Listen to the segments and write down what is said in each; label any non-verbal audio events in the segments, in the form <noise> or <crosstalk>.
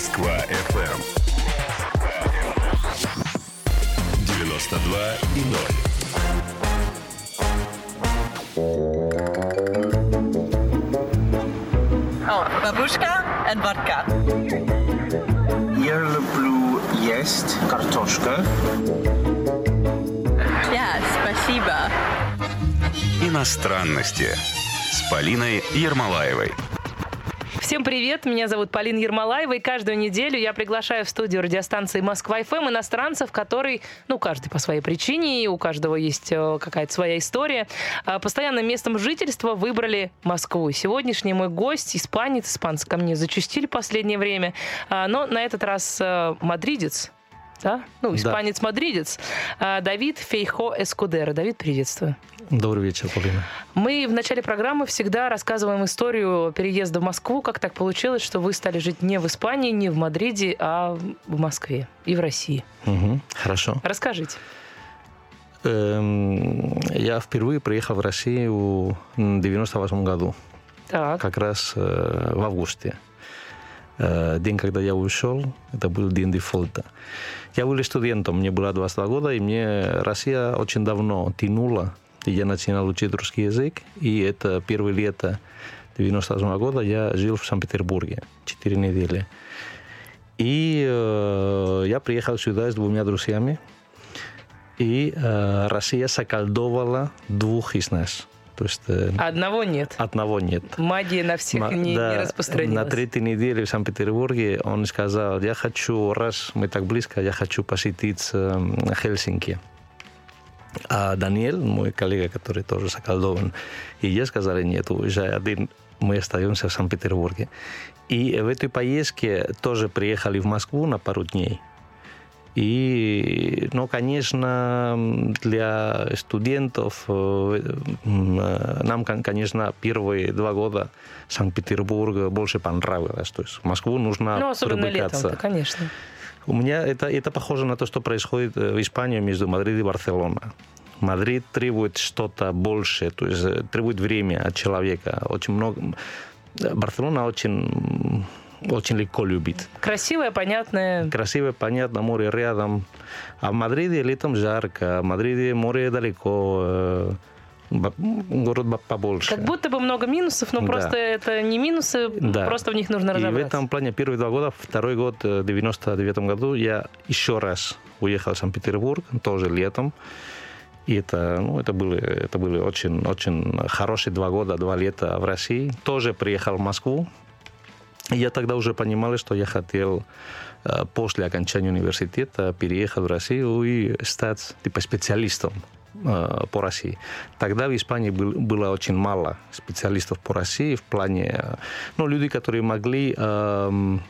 Москва FM. 92 и 0. Бабушка и водка. Я люблю есть картошка. Ja, спасибо. Иностранности с Полиной Ермолаевой. Всем привет, меня зовут Полина Ермолаева, и каждую неделю я приглашаю в студию радиостанции Москва-ФМ иностранцев, который, ну, каждый по своей причине, и у каждого есть э, какая-то своя история, а, постоянным местом жительства выбрали Москву. Сегодняшний мой гость, испанец, испанцы ко мне зачастили в последнее время, а, но на этот раз э, мадридец, да? Ну, испанец-мадридец. Да. Давид Фейхо Эскудера. Давид, приветствую. Добрый вечер, Полина. Мы в начале программы всегда рассказываем историю переезда в Москву. Как так получилось, что вы стали жить не в Испании, не в Мадриде, а в Москве и в России? Угу, хорошо. Расскажите. Эм, я впервые приехал в Россию в 98 году. Так. Как раз э, в августе. Э, день, когда я ушел, это был день дефолта. Я был студентом, мне было 22 года, и мне Россия очень давно тянула. И я начинал учить русский язык, и это первое лето 98 года я жил в Санкт-Петербурге 4 недели. И э, я приехал сюда с двумя друзьями, и э, Россия заколдовала двух из нас. То есть, э, Одного нет. Одного нет. Магия на всех Ма- не, да, не распространилась. На третьей неделе в Санкт-Петербурге он сказал, я хочу, раз мы так близко, я хочу посетить э, Хельсинки. А Даниэль, мой коллега, который тоже заколдован, и я сказали, нет, уезжай один, мы остаемся в Санкт-Петербурге. И в этой поездке тоже приехали в Москву на пару дней. И, ну, конечно, для студентов э, нам, конечно, первые два года Санкт-Петербург больше понравилось. То есть в Москву нужно ну, особенно привыкаться. летом, конечно. У меня это, это похоже на то, что происходит э, в Испании между Мадрид и Барселоной. Мадрид требует что-то большее, то есть э, требует время от человека. Очень много. Барселона очень очень легко любить. Красивое, понятное. Красивое, понятно, море рядом. А в Мадриде летом жарко, а в Мадриде море далеко, э, город побольше. Как будто бы много минусов, но да. просто это не минусы, да. просто в них нужно разобраться. И в этом плане первые два года, второй год, э, в 99 году, я еще раз уехал в Санкт-Петербург, тоже летом. И это, ну, это, были, это были очень, очень хорошие два года, два лета в России. Тоже приехал в Москву, я тогда уже понимал, что я хотел э, после окончания университета переехать в Россию и стать типа специалистом э, по России. Тогда в Испании был, было очень мало специалистов по России в плане, э, ну, люди, которые могли эм,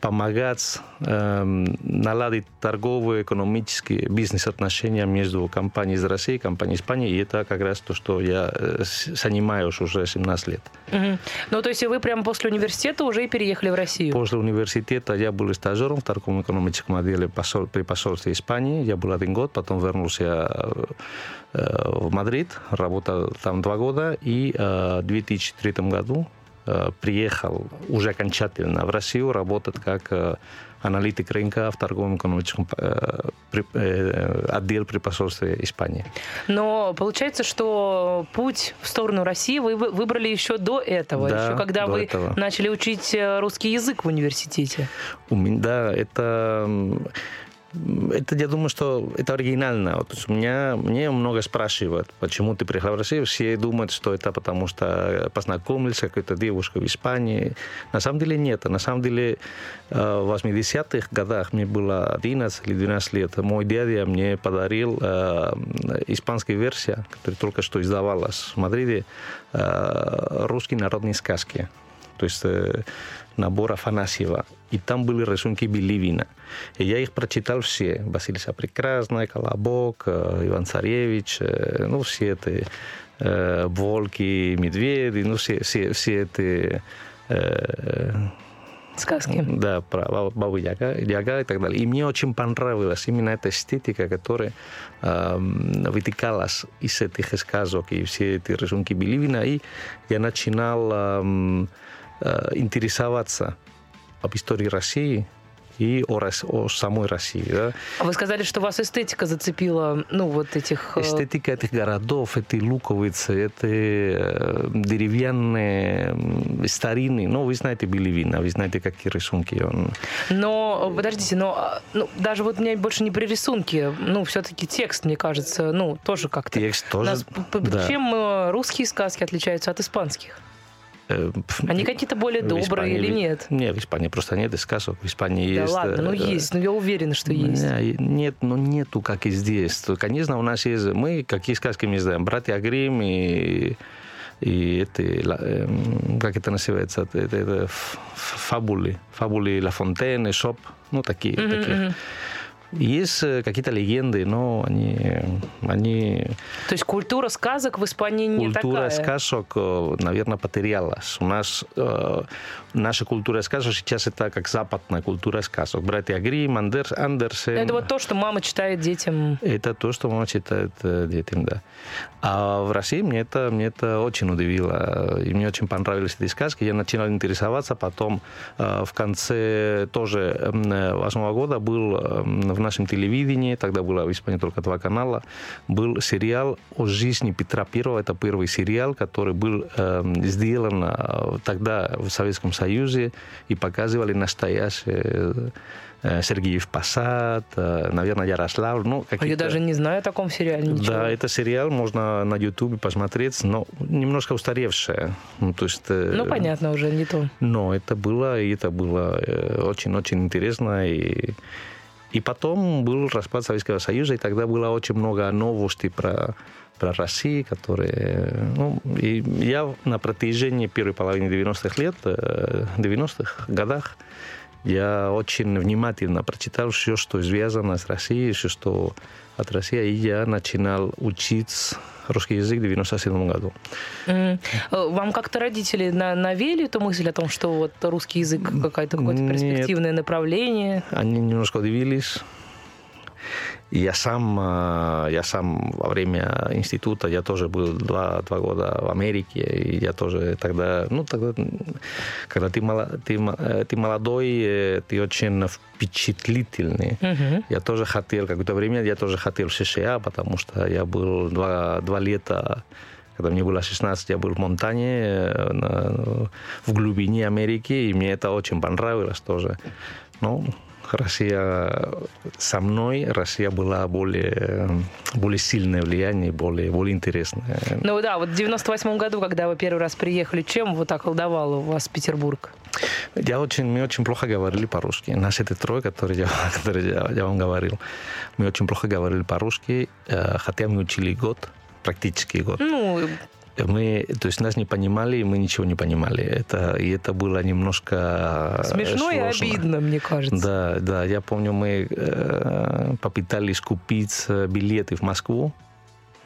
помогать э, наладить торговые, экономические бизнес-отношения между компанией из России и компанией Испании. И это как раз то, что я э, занимаюсь уже 17 лет. Угу. Ну, то есть вы прямо после университета уже и переехали в Россию? После университета я был стажером в торговом экономическом отделе при посольстве Испании. Я был один год, потом вернулся э, в Мадрид, работал там два года, и в 2003 году Э, приехал уже окончательно в Россию работать как э, аналитик рынка в торговом экономическом э, отделе при посольстве Испании. Но получается, что путь в сторону России вы выбрали еще до этого, да, еще когда вы этого. начали учить русский язык в университете. У меня, да, это это, я думаю, что это оригинально. Вот, у меня, мне много спрашивают, почему ты приехал в Россию. Все думают, что это потому, что познакомились с какой-то девушкой в Испании. На самом деле нет. На самом деле э, в 80-х годах, мне было 11 или 12 лет, мой дядя мне подарил э, испанскую версию, которая только что издавалась в Мадриде, э, русские народные сказки. То есть э, набор Афанасьева. И там были рисунки Беливина. И я их прочитал все. Василиса Прекрасная, Колобок, Иван Царевич, ну, все эти э, волки, медведи, ну, все, все, все эти... Э, Сказки. Да, про Бабу Яга, Яга и так далее. И мне очень понравилась именно эта эстетика, которая э, вытекалась из этих сказок и все эти рисунки Беливина. И я начинал... Э, интересоваться об истории России и о, о самой России. Да. А Вы сказали, что вас эстетика зацепила, ну, вот этих... э, Эстетика этих городов, эти луковицы, это э, деревянные м, старинные. Ну, вы знаете Белевина, вы знаете, какие рисунки он. Но, э, подождите, но а, ну, даже вот меня больше не при рисунке, ну, все-таки текст, мне кажется, ну, тоже как-то... Текст тоже. нас да. Чем э, русские сказки отличаются от испанских? Э, Они какие-то более добрые Испании или нет? Нет, в Испании просто нет сказок. В Испании Да есть... ладно, ну э, есть, ну я уверена, что есть. Не, Нет, ну нету, как и здесь. То, Конечно, у нас есть... Мы какие сказки мы знаем? Братья Гримм и и это, эм, как это называется, это, это- это ф- фабулы, фабулы Лафонтен, Эзоп, ну такие, Мгм, такие. Есть э, какие-то легенды, но они, они То есть культура сказок в Испании не культура такая. сказок, э, наверное, потерялась. У нас э, наша культура сказок сейчас это как западная культура сказок. Братья Грим, Андерс, Андерсен. Это вот то, что мама читает детям. Это то, что мама читает э, детям, да. А в России мне это, мне это очень удивило. И мне очень понравились эти сказки. Я начинал интересоваться. Потом э, в конце тоже э, восьмого года был э, в нашем телевидении, тогда было в Испании только два канала, был сериал о жизни Петра Первого. Это первый сериал, который был э, сделан э, тогда в Советском Союзе и показывали настоящие э, Сергеев Посад, э, наверное, Ярослав. Ну, А Я даже не знаю о таком сериале ничего. да, это сериал, можно на Ютубе посмотреть, но немножко устаревшее. Ну, то есть, э, Ну, понятно уже, не то. Но это было, и это было э, очень-очень интересно. И, и потом был распад Советского Союза, и тогда было очень много новостей про, про Россию, которые... Ну, и я на протяжении первой половины 90-х лет, э, 90-х годах, я очень внимательно прочитал все, что связано с Россией, все, что от России, и я начинал учить русский язык в 97 году. Э, Вам как-то родители на- навели эту мысль о том, что вот русский язык какое-то какое-то Нет. перспективное направление? Они немножко удивились. И я сам, э, я сам во время института, я тоже был два, два года в Америке, и я тоже тогда, ну, тогда, когда ты, мало- ты, э, ты молодой, э, ты очень впечатлительный. Мгм. Я тоже хотел, какое-то время я тоже хотел в США, потому что я был два, два лета, когда мне было 16, я был в Монтане, в глубине Америки, и мне это очень понравилось тоже. Но Россия со мной, Россия была более, более сильное влияние, более, более интересное. Ну да, вот в 98 году, когда вы первый раз приехали, чем вот так колдовал у вас Петербург? Я очень, мы очень плохо говорили по-русски. Нас эти трое, которые я, <laughs> которые я, я вам говорил, мы очень плохо говорили по-русски, э, хотя мы учили год, практически год. Ну, Мы, то есть нас не понимали, и мы ничего не понимали. Это, и это было немножко э, смешно и сложно. обидно, мне кажется. Да, да, я помню, мы э, попытались купить э, билеты в Москву.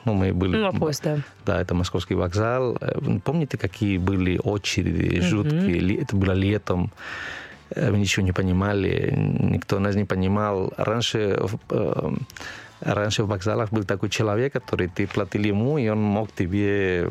Ну, мы были... Ну, на поезд, да. Да, это московский вокзал. Э, Помните, какие были очереди жуткие? Ли- Это было летом. Мы ничего не понимали, никто нас не понимал. Раньше, э, раньше в вокзалах был такой человек, который ты платил ему, и он мог тебе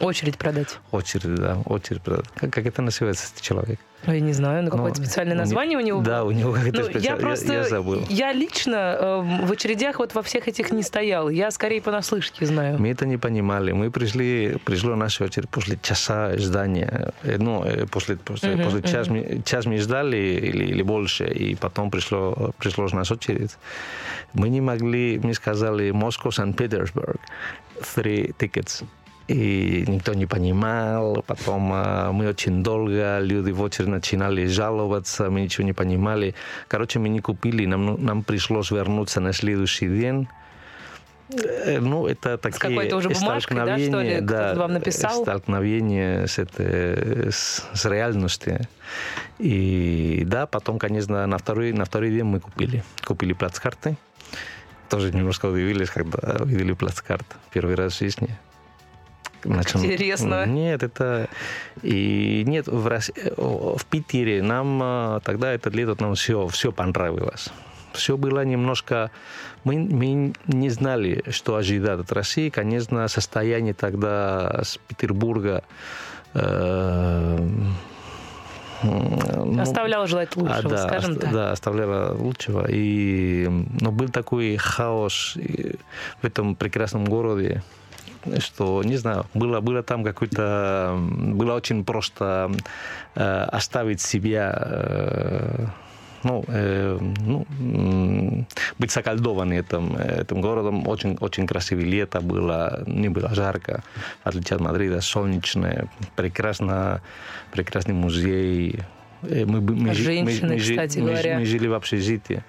Очередь продать. очередь, да, очередь. продать. Как, как это называется, этот человек? Ну, я не знаю, ну какое-то Ну, специальное название у него Да, у него какое-то Ну, я специальное. просто, я забыл. я лично э, в очередях вот во всех этих не стоял. Я скорее понаслышке знаю. Мы это не понимали. Мы пришли, пришло наша очередь после часа ждания. Э, Ну, э, после, после, Мгм, после час, мы, час мы ждали или, или больше, и потом пришло, пришло наша очередь. Мы не могли, мы сказали Москва, Санкт-Петербург, three tickets. И никто не понимал. Потом а, мы очень долго, люди в очередь начинали жаловаться, мы ничего не понимали. Короче, мы не купили, нам, нам пришлось вернуться на следующий день. Э, Ну, это такие какой-то уже бумажкой, да, что ли? Кто-то вам написал? столкновение с, этой, с, с реальностью. И да, потом, конечно, на второй, на второй день мы купили. Купили плацкарты. Тоже немножко удивились, когда увидели плацкарт первый раз в жизни. Начал- интересно. Нет, это... И нет, в, Рос- в Питере нам а, тогда это лето нам все, все понравилось. Все было немножко... Мы, мы не знали, что ожидать от России. Конечно, состояние тогда с Петербурга... э, ну, Оставляла желать лучшего, а, да, скажем ост- так. Да, оставляла лучшего. И, но был такой хаос в этом прекрасном городе, что, не знаю, было, было там какой-то... Было очень просто э, оставить себя... э, ну, э, ну, быть заколдованным этим, этим городом. Очень, очень красивое лето было, не было жарко, в отличие от Мадрида, солнечное, прекрасно, прекрасный музей. Э, Мы, мы, мы- Женщины, мы жи- кстати мы говоря. мы жили в общежитии.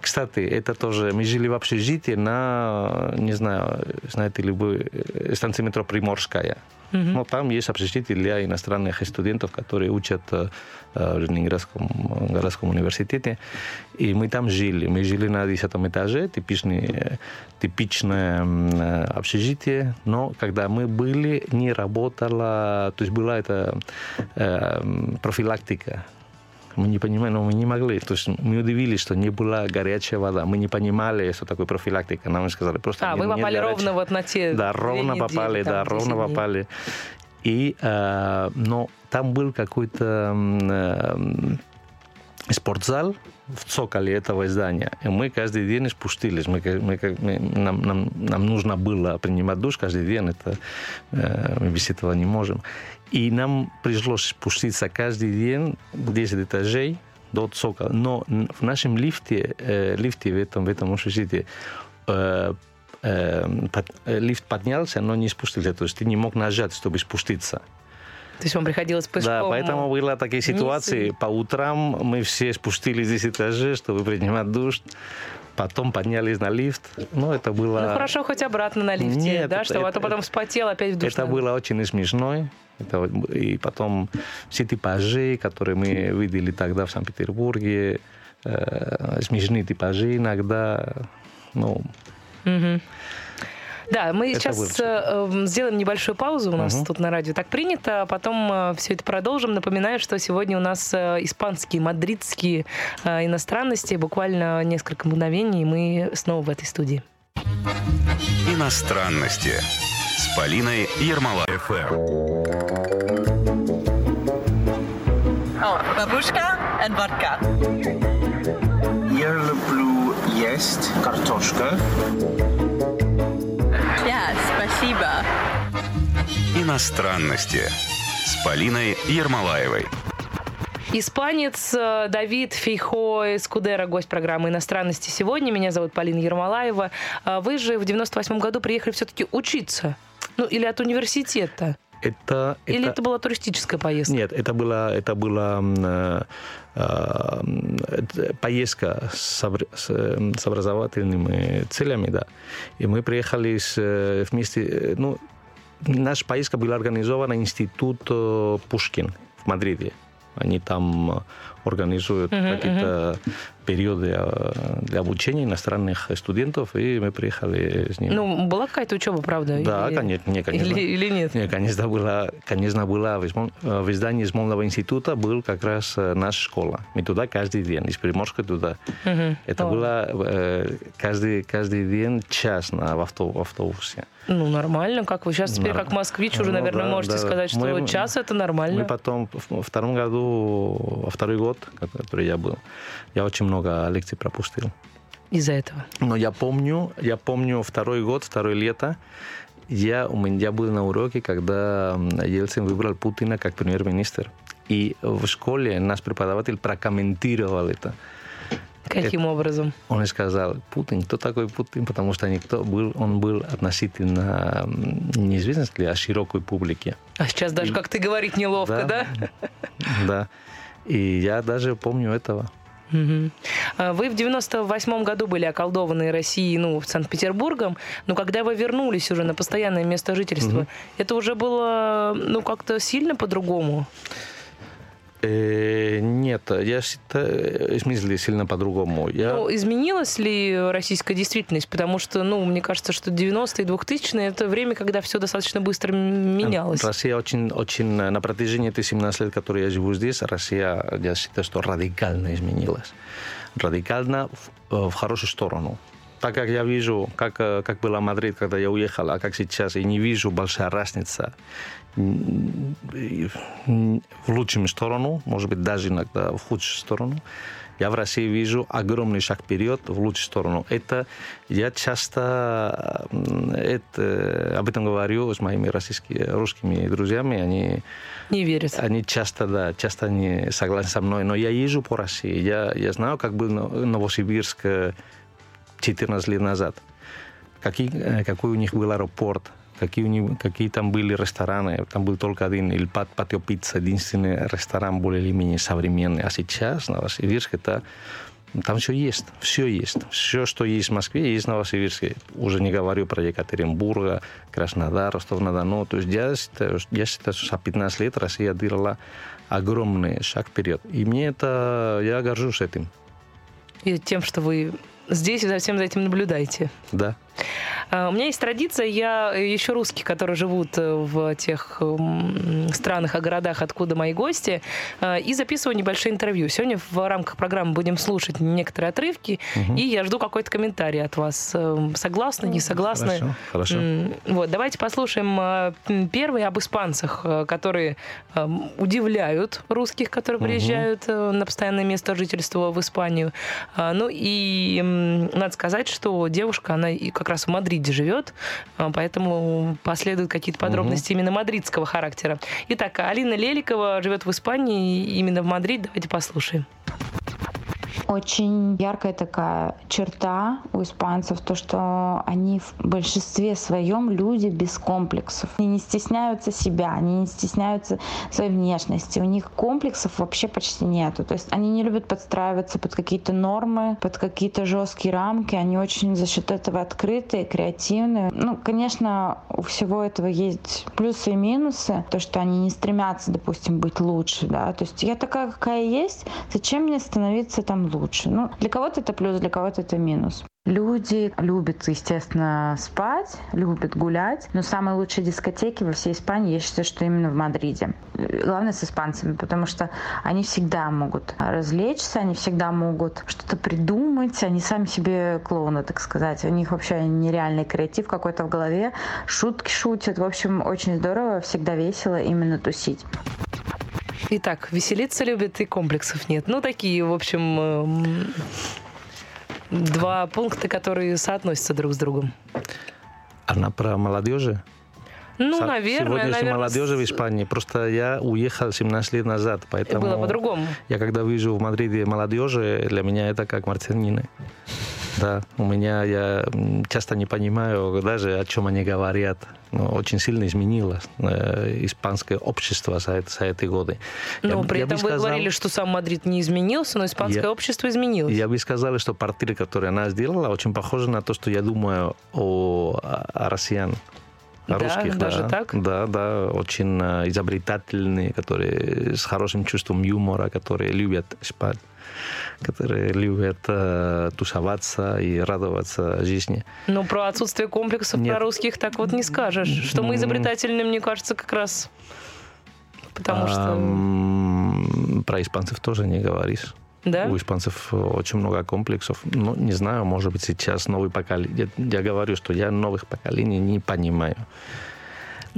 Кстати, это тоже... Мы жили в общежитии на, не знаю, знаете ли вы, э, станции метро Приморская. Но там есть общежитие для иностранных студентов, которые учат э, в Ленинградском э, городском университете. И мы там жили. Мы жили на 10 этаже, типичный, э, типичное э, общежитие. Но когда мы были, не работала... То есть была эта э, профилактика мы не понимали, но мы не могли. То есть мы удивились, что не была горячая вода. Мы не понимали, что такое профилактика. Нам сказали просто... А, нет- вы попали горячей- ровно вот на те Да, ровно недели, попали, там, да, 10 ровно дней. попали. И, э, но там был какой-то э, спортзал в цоколе этого здания. И мы каждый день спустились. Мы, мы, мы- нам, нам, нам нужно было принимать душ каждый день. Это, э, мы без этого не можем. И нам пришлось спуститься каждый день 10 этажей до цокола. Но в нашем лифте, э, лифте в этом, в этом общежитии э, э, под- э, лифт поднялся, но не спустился. То есть ты не мог нажать, чтобы спуститься. То есть вам приходилось пешком... Да, поэтому были такие ситуации. и- По утрам мы все спустились 10 этажей, чтобы принимать душ. Потом поднялись на лифт. Ну, это было... Ну хорошо, хоть обратно на лифте, Нет, да, чтобы а то потом вспотел опять в душ. Это было очень смешно. Это, и потом все типажи, которые мы видели тогда в Санкт-Петербурге, э, смешные типажи иногда. Ну, Мгм. Да, мы Это сейчас выручит. э, э, сделаем небольшую паузу. У нас Мгм. тут на радио так принято. а Потом все это продолжим. Напоминаю, что сегодня у нас э, испанские, мадридские э, иностранности. Буквально несколько мгновений, и мы снова в этой студии. Иностранности с Полиной. ФМ. Oh, babushka and vodka. Я люблю есть картошка. Иностранности с Полиной Ермолаевой. Испанец э, Давид Фейхо Скудера, гость программы «Иностранности сегодня». Меня зовут Полина Ермолаева. А Вы же в 98 году приехали все-таки учиться. Ну, или от университета. это... Или это- это была туристическая поездка? Нет, это была, это была э, э, поездка с, обр- с, э, с образовательными целями, да. И мы приехали с, э, вместе, ну, наша поездка была организована Институт э, Пушкин в Мадриде. Они там э, организуют какие-то периоды э, для обучения иностранных студентов, и мы приехали с ними. Ну, была какая-то учеба, правда? Да, Или- конечно, не, конечно. Или, или нет? Не, конечно, была, конечно, была в, издании Смольного института был как раз наша школа. Мы туда каждый день, из Приморска туда. Мгм. Это О. было э, каждый, каждый день час на, в автобусе. Ну, нормально. Как вы сейчас теперь, Норм- как москвич, уже, Ну, наверное, да, можете да. сказать, что Мы- час это нормально. Мы потом, во втором году, во второй год, который я был, я очень много лекций пропустил. Из-за этого. Но я помню, я помню второй год, второе лето, я, у меня был на уроке, когда Ельцин выбрал Путина как премьер-министр. И в школе наш преподаватель прокомментировал это. Каким образом? Он сказал, Путин, кто такой Путин? Потому что никто был, он был относительно неизвестен для широкой публики. А сейчас даже как ты говорить неловко, да? Да. И я даже помню этого. А Вы в 98 году были околдованы Россией, ну, Санкт-Петербургом, но когда вы вернулись уже на постоянное место жительства, это уже было, ну, как-то сильно по-другому? Э, нет, я считаю, в смысле, сильно по-другому. Я... Ну, изменилась ли российская действительность? Потому что, ну, мне кажется, что 90-е и 2000-е это время, когда все достаточно быстро менялось. Россия очень, очень, на протяжении этих 17 лет, которые я живу здесь, Россия, я считаю, что радикально изменилась. Радикально в, э, в хорошую сторону. так как я вижу, как, э, как была Мадрид, когда я уехал, а как сейчас, и не вижу большая разница в лучшую сторону, может быть, даже иногда в худшую сторону. Я в России вижу огромный шаг вперед в лучшую сторону. Это я часто это, об этом говорю с моими российскими, русскими друзьями. Они Не верит. они часто, да, часто не согласны со мной, но я езжу по России, я, я знаю, как был Но- Новосибирск э, 14 лет назад, какие, э, какой у них был аэропорт, какие, у них, какие там были рестораны, там был только один, или Пат- Патио Пицца, единственный ресторан более или менее современный, а сейчас Новосибирск это там все есть, все есть. Все, что есть в Москве, есть в Новосибирске. Уже не говорю про Екатеринбург, Краснодар, Ростов-на-Дону. То есть я считаю, я считаю, что за 15 лет Россия делала огромный шаг вперед. И мне это... Я горжусь этим. И тем, что вы здесь и за всем за этим наблюдаете. Да. А, У меня есть традиция, я еще русских, которые живут э, в тех странах и городах, откуда мои гости, э, и записываю небольшие интервью. Сегодня в рамках программы будем слушать некоторые отрывки, и я жду какой-то комментарий от вас. Э, Согласны, не согласны? Хорошо, хорошо. Вот, давайте послушаем э, первый об испанцах, э, которые эм, удивляют русских, которые приезжают э, на постоянное место жительства в Испанию. А, Ну и надо сказать, что девушка, она и как раз в Мадриде живет, а, поэтому последуют какие-то подробности именно мадридского характера. Итак, Алина Леликова живет в Испании, именно в Мадриде. Давайте послушаем. Очень яркая такая черта у испанцев, то, что они в большинстве своем люди без комплексов. Они не стесняются себя, они не стесняются своей внешности. У них комплексов вообще почти нету. То есть они не любят подстраиваться под какие-то нормы, под какие-то жесткие рамки. Они очень за счет этого открытые, креативные. Ну, конечно, у всего этого есть плюсы и минусы. То, что они не стремятся, допустим, быть лучше, да. То есть я такая, какая есть, зачем мне становиться там лучше? Ну, для кого-то это плюс, для кого-то это минус. Люди любят, естественно, спать, любят гулять, но самые лучшие дискотеки во всей Испании, я считаю, что именно в Мадриде. Главное с испанцами, потому что они всегда могут развлечься, они всегда могут что-то придумать, они сами себе клоуны, так сказать. У них вообще нереальный креатив какой-то в голове, шутки шутят. В общем, очень здорово, всегда весело именно тусить. Итак, веселиться любят и комплексов нет. Ну, такие, в общем, эм, два пункта, которые соотносятся друг с другом. Она про молодежи? Ну, Со- наверное, Сегодняшней наверное, молодежи в Испании. Просто я уехал 17 лет назад, поэтому... было по-другому. Я когда вижу в Мадриде молодежи, для меня это как мартинины. Да, у меня я часто не понимаю даже, о чем они говорят. Но очень сильно изменилось э, испанское общество за, это- за эти годы. Но Я бы- при я этом вы сказал- говорили, что сам Мадрид не изменился, но испанское Я- общество изменилось. Я бы сказал, что портрет, который она сделала, очень похоже на то, что я думаю о, о россиян. О Да, русских, даже да. так? Да, да, очень э, изобретательные, которые с хорошим чувством юмора, которые любят спать, которые любят э, тусоваться и радоваться жизни. Но про отсутствие комплексов Нет. про русских так вот не скажешь. Что мы изобретательны, мне кажется, как раз потому что... Про испанцев тоже не говоришь. Да? У испанцев очень много комплексов. Ну, не знаю, может быть, сейчас новый поколение... Я говорю, что я новых поколений не понимаю.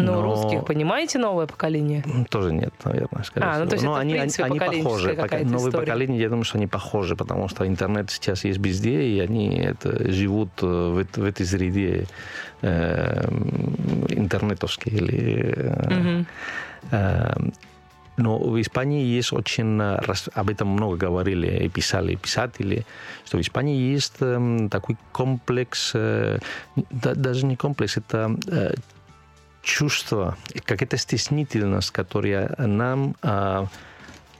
Но, но- русских, понимаете, новое поколение? Тоже нет, наверное, скорее А, ну, то есть Но это, в они, принципе, они, они похожи. Новые история. поколения, я думаю, что они похожи, потому что интернет сейчас есть везде, и они это, живут э, в, в этой среде э, интернетовской. Или, э, Мгм. э, но в Испании есть очень, э, об этом много говорили и писали писатели, что в Испании есть эм, такой комплекс, э, да- даже не комплекс, это чувство, какая-то стеснительность, которая нам а,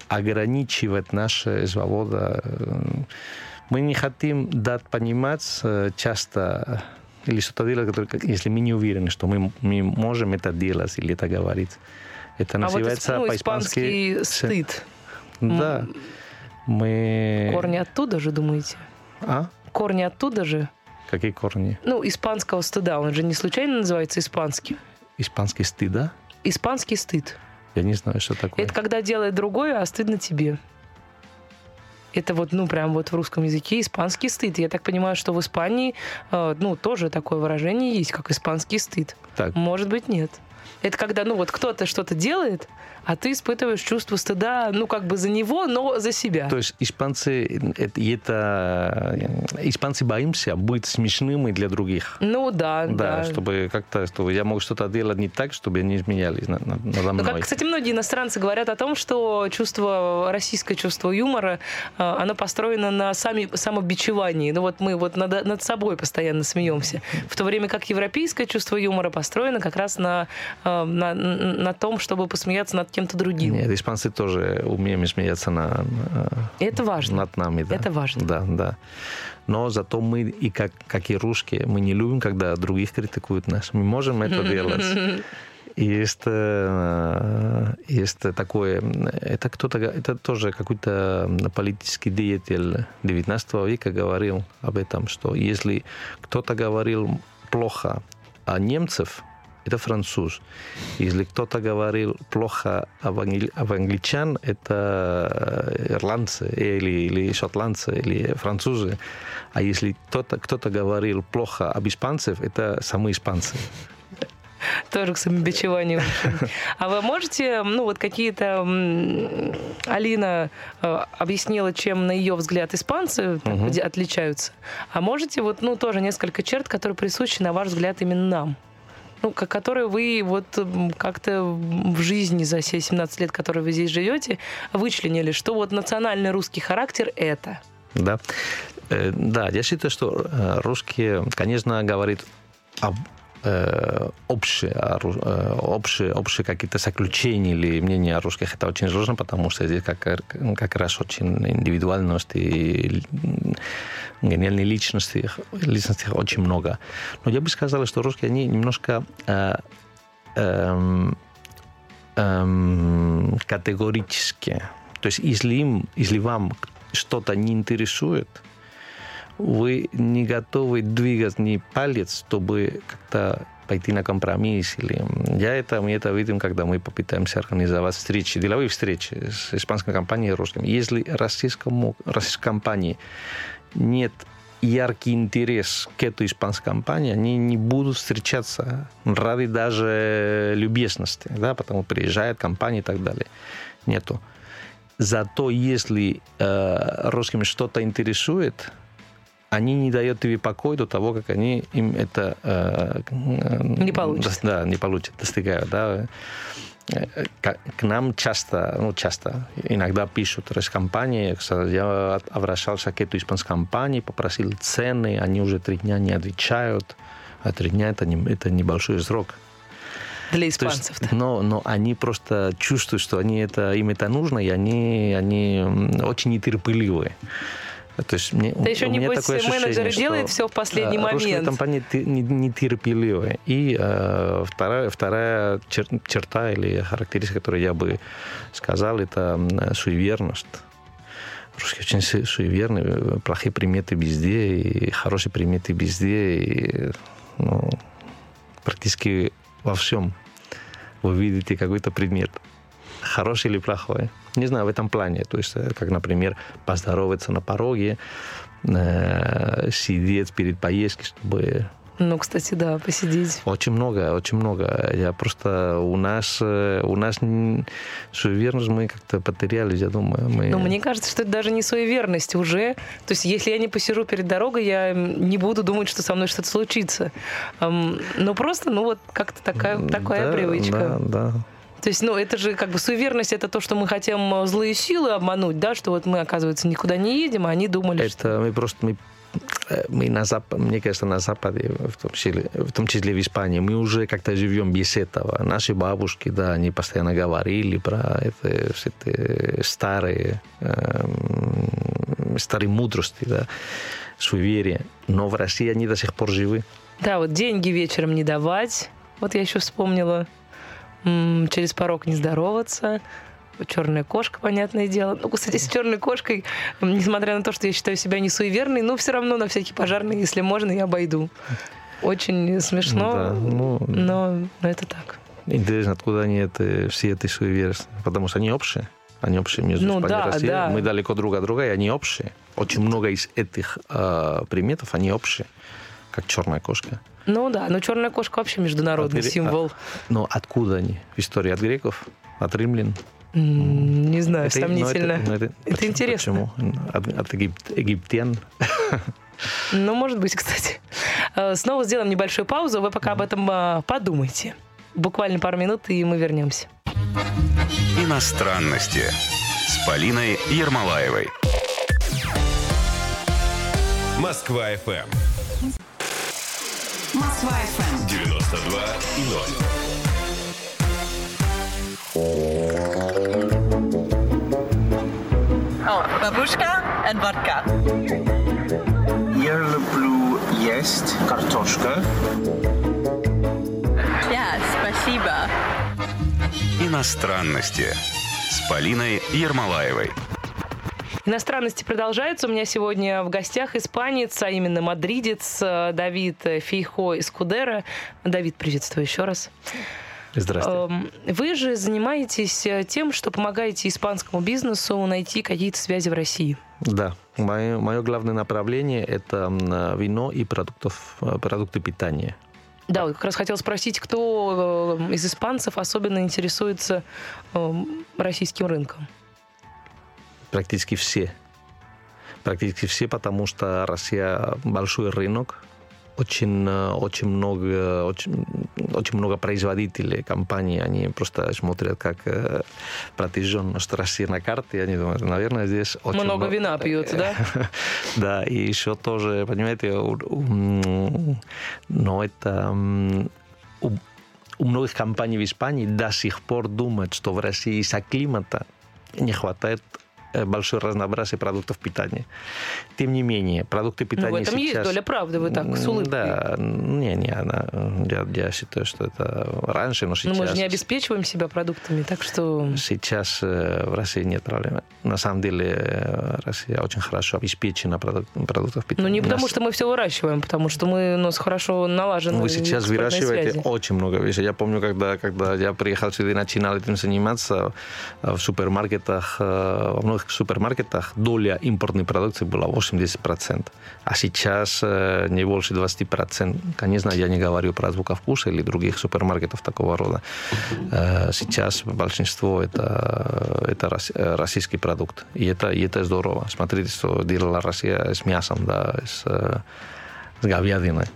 ограничивает наша свобода. Мы не хотим дать понимать э, часто или что-то делать, если мы не уверены, что мы, мы можем это делать или это говорить. Это А вот называется исп- ну, по-испански... испанский стыд. Да. Мы... Корни оттуда же, думаете? А? Корни оттуда же? Какие корни? Ну, испанского стыда. Он же не случайно называется испанским. Испанский стыда? Испанский стыд. Я не знаю, что такое. Это когда делает другое, а стыдно тебе. Это вот, ну, прям вот в русском языке испанский стыд. Я так понимаю, что в Испании, э, ну, тоже такое выражение есть, как испанский стыд. Так. Может быть, нет. Это когда, ну, вот кто-то что-то делает, а ты испытываешь чувство стыда, ну, как бы за него, но за себя. То есть испанцы, это, это, э, испанцы боимся быть смешными для других. Ну, да, Да, да. чтобы как-то, чтобы я мог что-то делать не так, чтобы они изменялись на- на- надо Ну, мной. как, кстати, многие иностранцы говорят о том, что чувство, российское чувство юмора, э, оно построено на сами, самобичевании. Ну вот мы вот над, над собой постоянно смеемся. В то время как европейское чувство юмора построено как раз на, э, на, на том, чтобы посмеяться над кем-то другим. Нет, испанцы тоже умеем смеяться на, И это важно. над нами. Да. Это важно. Да, да. Но зато мы, и как, как и русские, мы не любим, когда других критикуют нас. Мы можем это делать. <laughs> Есть, э, есть такое, это кто-то, это тоже какой-то политический деятель 19 века говорил об этом, что если кто-то говорил плохо о немцев, это француз. Если кто-то говорил плохо об, англи- об англичан, это ирландцы или, или шотландцы или французы. А если кто-то кто говорил плохо об испанцев, это самые испанцы. Тоже к самобичеванию. А вы можете, ну вот какие-то... Алина э, объяснила, чем, на ее взгляд, испанцы где отличаются. А можете вот, ну, тоже несколько черт, которые присущи, на ваш взгляд, именно нам? Ну, ко- которые вы вот как-то в жизни за все 17 лет, которые вы здесь живете, вычленили, что вот национальный русский характер — это. Да. Э, Да, я считаю, что э, русские, конечно, говорит об э, общие, э, общие, общие какие-то заключения или мнения о русских. Это очень сложно, потому что здесь как, как раз очень индивидуальность и гениальные личности, личности очень много. Но я бы сказал, что русские, они немножко э, эм, эм, категорические. То есть, если, им, если вам что-то не интересует, вы не готовы двигать ни палец, чтобы как-то пойти на компромисс. Или... Я это, мы это видим, когда мы попытаемся организовать встречи, деловые встречи с испанской компанией и русским. Если российскому, российской компании нет яркий интерес к этой испанской компании, они не будут встречаться ради даже любезности, да, потому приезжает компания и так далее. Нету. Зато если э, русским что-то интересует, они не дают тебе покой до того, как они им это э, Не получат. Да, не получат, достигают. Да. Э, К, к нам часто, ну часто, иногда пишут компании, я обращался к этой испанской компании, попросил цены, они уже три дня не отвечают, а три дня это, не, это небольшой срок. Для То есть, испанцев. но, но они просто чувствуют, что они это, им это нужно, и они, они очень нетерпеливые. То есть мне, Да еще, у меня такое менеджер ощущение, делает что, всё в последний э, Русские момент. компании ты- не- нетерпеливые. И э, вторая, вторая чер- черта или характеристика, которую я бы сказал, это м, суеверность. Русские очень су- суеверные, э, плохие приметы везде, и хорошие приметы везде, и ну, практически во всем вы видите какой-то предмет. Хороший или плохой. Не знаю, в этом плане. То есть, э, как, например, поздороваться на пороге, э, сидеть перед поездкой, чтобы... Ну, кстати, да, посидеть. Очень много, очень много. Я просто... У нас, э, у нас суеверность мы как-то потерялись, я думаю. Мы... Но мне кажется, что это даже не суеверность уже. То есть, если я не посижу перед дорогой, я не буду думать, что со мной что-то случится. Ам, Ну, просто, ну, вот как-то такая, такая Да, привычка. Да, да. То есть, ну, это же как бы суеверность, это то, что мы хотим э, злые силы обмануть, да, что вот мы, оказывается, никуда не едем, а они думали, что... Это мы просто мы, э, мы на Запад, мне кажется, на Западе, в том, числе, в том числе в Испании, мы уже как-то живем без этого. Наши бабушки, да, они постоянно говорили про это, все эти старые, эм, старые мудрости, да, суеверия. Но в России они до сих пор живы. Да, вот деньги вечером не давать. Вот я еще вспомнила. Через порог не здороваться. Черная кошка, понятное дело. Ну, кстати, с черной кошкой, несмотря на то, что я считаю себя не суеверной, но все равно на всякий пожарный, если можно, я обойду. Очень смешно, Да, ну, но, но это так. Интересно, откуда они это, все эти суеверия, потому что они общие. Они общие между Ну Испанией да, и Россией. да. Мы далеко друг от друга, и они общие. Очень много из этих э, приметов, они общие. Как черная кошка. Ну да, но черная кошка вообще международный От гре- символ. а- но откуда они? В истории от греков? От римлян? Не знаю, Это- ну, сомнительно. это- ну, Это, почему- интересно. Почему? От, от егип- египтян? Ну, может быть, кстати. Э, Снова сделаем небольшую паузу. Вы пока об этом э, подумайте. Буквально пару минут, и мы вернемся. Иностранности с Полиной Ермолаевой. Москва FM Москва FM. 92 и 0. Oh, babushka and vodka. Я люблю есть картошка. Yeah, спасибо. Иностранности с Полиной Ермолаевой. Иностранности продолжаются. У меня сегодня в гостях испанец, а именно мадридец э, Давид Фейхо из Кудера. Давид, приветствую еще раз. Здравствуйте. Эм, Вы же занимаетесь э, тем, что помогаете испанскому бизнесу найти какие-то связи в России. Да, мое, мое главное направление – это вино и продуктов, э, продукты питания. Да, как раз хотел спросить, кто э, из испанцев особенно интересуется эм, российским рынком? Практически все. Практически все, потому что Россия большой рынок, очень, э, очень много, очень, очень много производителей, компаний, они просто смотрят как э, протяженность России на карте, и они думают, наверное, здесь очень Много вина пьют, да? <laughs> Да, и еще тоже, понимаете, но это у, многих компаний в Испании до сих пор думают, что в России из-за климата не хватает большое разнообразие продуктов питания. Тем не менее, продукты Ну, питания в этом есть сейчас... доля правды, вы так с улыбкой. Да, не, не, она, я, я считаю, что это раньше, но Но сейчас... мы же не обеспечиваем себя продуктами, так что... Сейчас э, в России нет проблемы. На самом деле э, Россия очень хорошо обеспечена продук- продуктов питания. Ну, не потому, Нас- что мы все выращиваем, потому что мы, у нас хорошо налажены Вы сейчас выращиваете связи. очень много вещей. Я помню, когда, когда я приехал сюда и начинал этим заниматься, э, в супермаркетах, э, во многих супермаркетах доля импортной продукции была 80%. А сейчас э, не больше 20%. Конечно, я не говорю про звука вкуса или других супермаркетов такого рода. Э, Сейчас большинство это, это рос- э, российский продукт. И это, и это здорово. Смотрите, что делала Россия с мясом, да, с, э, с говядиной.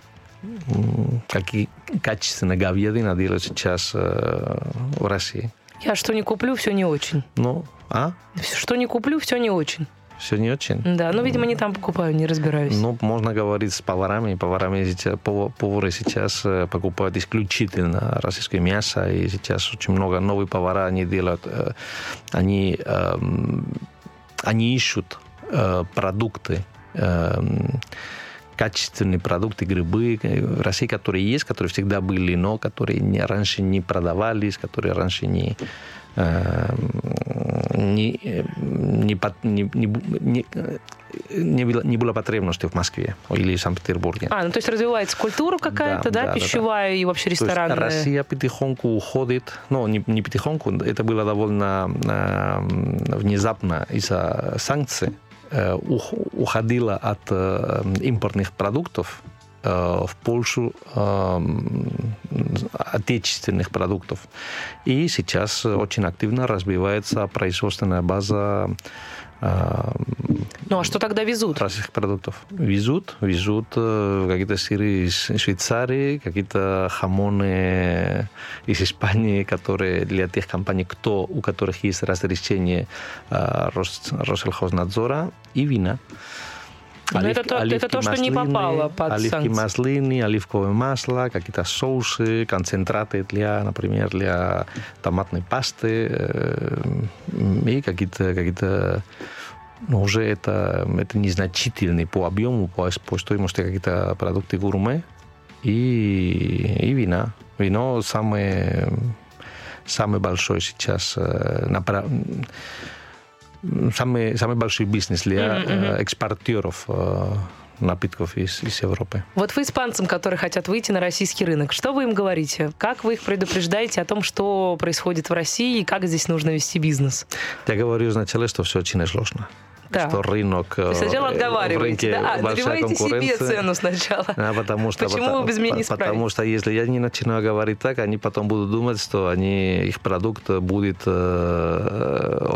Какие качественные говядина делают сейчас э, в России. Я что не куплю, все не очень. Ну, а? Что не куплю, все не очень. Все не очень. Да, ну, видимо, не там покупаю, не разбираюсь. Ну, можно говорить с поварами. Поварами сейчас, пов- повары сейчас э, покупают исключительно российское мясо, и сейчас очень много новых повара они делают. э, Они, эм, они ищут э, продукты, эм, качественные продукты, грибы в России, которые есть, которые всегда были, но которые не, раньше не продавались, которые раньше не, не, э, не, не, не, не, не было, не было потребности в Москве или в Санкт-Петербурге. А, ну то есть развивается культура какая-то, да, да, да, да. пищевая и вообще То есть ресторанная. Россия потихоньку уходит, ну, не, не потихоньку, это было довольно э, внезапно из-за санкций, э, ух- уходила от э, импортных продуктов в пользу э, отечественных продуктов. И сейчас очень активно развивается производственная база э, Ну а что тогда везут? российских продуктов. Везут, везут э, какие-то сыры из Швейцарии, какие-то хамоны из Испании, которые для тех компаний, кто, у которых есть разрешение э, Рос- Россельхознадзора, и вина. Ну, это то- это то, что не попало под оливки санкции. маслины, оливковое масло, какие-то соусы, концентраты для, например, для томатной пасты э, и какие-то какие но уже это, это незначительный по объему, по, по стоимости какие-то продукты гурме и, и вина. Вино самое, самый большой сейчас э, направ- самый, самый большой бизнес для э, экспортеров э, напитков из, из Европы. Вот вы испанцам, которые хотят выйти на российский рынок, что вы им говорите? Как вы их предупреждаете о том, что происходит в России и как здесь нужно вести бизнес? Я говорю сначала, что все очень сложно. Так. Что рынок... Вы сначала э, в отговариваете, рынке да? А, большая набиваете себе конкуренция. цену сначала. А, потому что, Почему потому, вы без меня не по- Потому справитесь? что если я не начинаю говорить так, они потом будут думать, что они, их продукт будет э,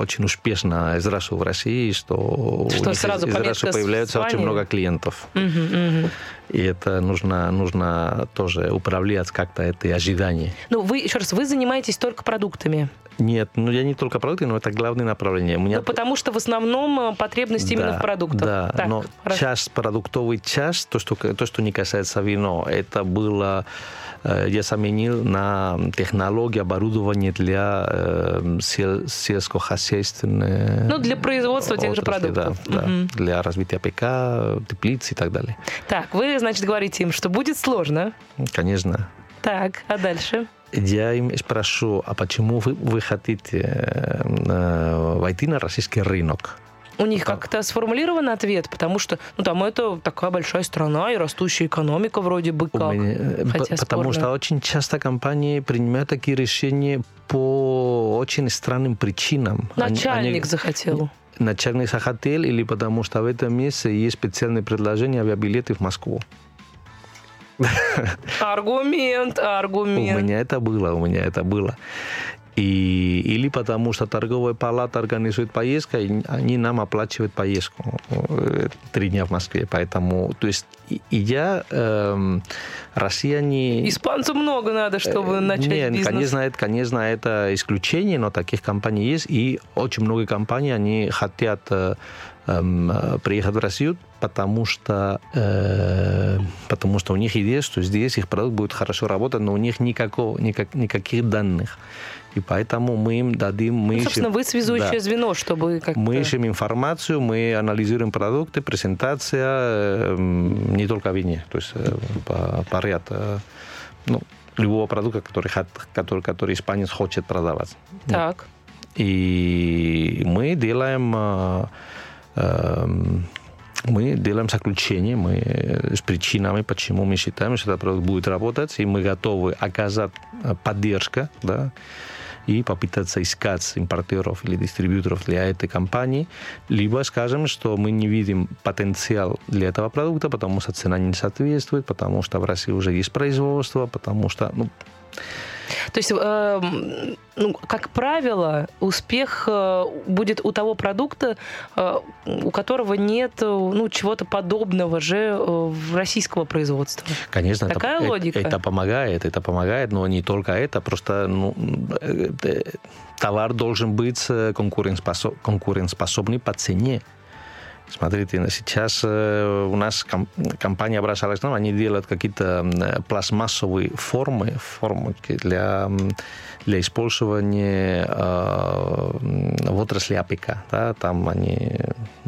очень успешно израшу в России, что, у Что них сразу из Раши с появляется очень много клиентов. Мгм, мгм. И это нужно, нужно тоже управлять как-то это ожидание. Ну, вы, еще раз, вы занимаетесь только продуктами. Нет, ну я не только продукты, но это главное направление. У меня Ну, потому что в основном э, потребность именно Да, в продуктах. Да, Так, но хорошо. часть, продуктовый часть, то что, то, что не касается вино, это было, я заменил на технологии оборудования для э, сел- сельскохозяйственной Ну, для производства тех же отрасли, да, продуктов. да, для развития ПК, теплиц и так далее. Так, вы, значит, говорите им, что будет сложно. Конечно. Так, а дальше? Я им спрошу, а почему вы, вы хотите э, э, войти на российский рынок? У них Там- как-то сформулирован ответ, потому что, ну, там это такая большая страна и растущая экономика вроде бы У как. меня- э, Хотя потому спорно. что очень часто компании принимают такие решения по очень странным причинам. Они- Начальник они- захотел. начальник захотел или потому что в этом месте есть специальное предложение авиабилеты в Москву. Аргумент, У аргумент. меня это было, у меня это было. И, или потому что торговая палата организует поездку, и они нам оплачивают поездку э, три дня в Москве. Поэтому, то есть, и, и я, эм, россияне... Испанцу много надо, чтобы начать Э, Нет, бизнес. конечно, это, конечно, это исключение, но таких компаний есть. И очень много компаний, они хотят э, э, приехать в Россию, потому что, э, потому что у них идея, что здесь их продукт будет хорошо работать, но у них никакого, никак, никаких данных. И поэтому мы им дадим... Мы Ну, собственно, ищем- вы связующее Да. звено, чтобы как-то... Мы ищем информацию, мы анализируем продукты, презентация, э, не только вине, то есть э, по, по ряд, э, ну, любого продукта, который, который, который испанец хочет продавать. Так. И мы делаем, э, эм, мы делаем заключение мы, э, с причинами, почему мы считаем, что этот продукт будет работать, и мы готовы оказать э, поддержку, да, и попытаться искать импортеров или дистрибьюторов для этой компании, либо скажем, что мы не видим потенциал для этого продукта, потому что цена не соответствует, потому что в России уже есть производство, потому что ну, То есть, эм, ну, как правило, успех э, будет у того продукта, э, у которого нет э, ну, чего-то подобного же э, в российского производства. Конечно, Такая это, логика. Это, это помогает, это помогает, но не только это, просто ну, э, э, товар должен быть э, конкурентоспособ- конкурентоспособный по цене. Смотрите, сейчас э, у нас ком- компания обращалась к нам, они делают какие-то м, пластмассовые формы, формочки для, для использования э, в отрасли АПК. Да, там они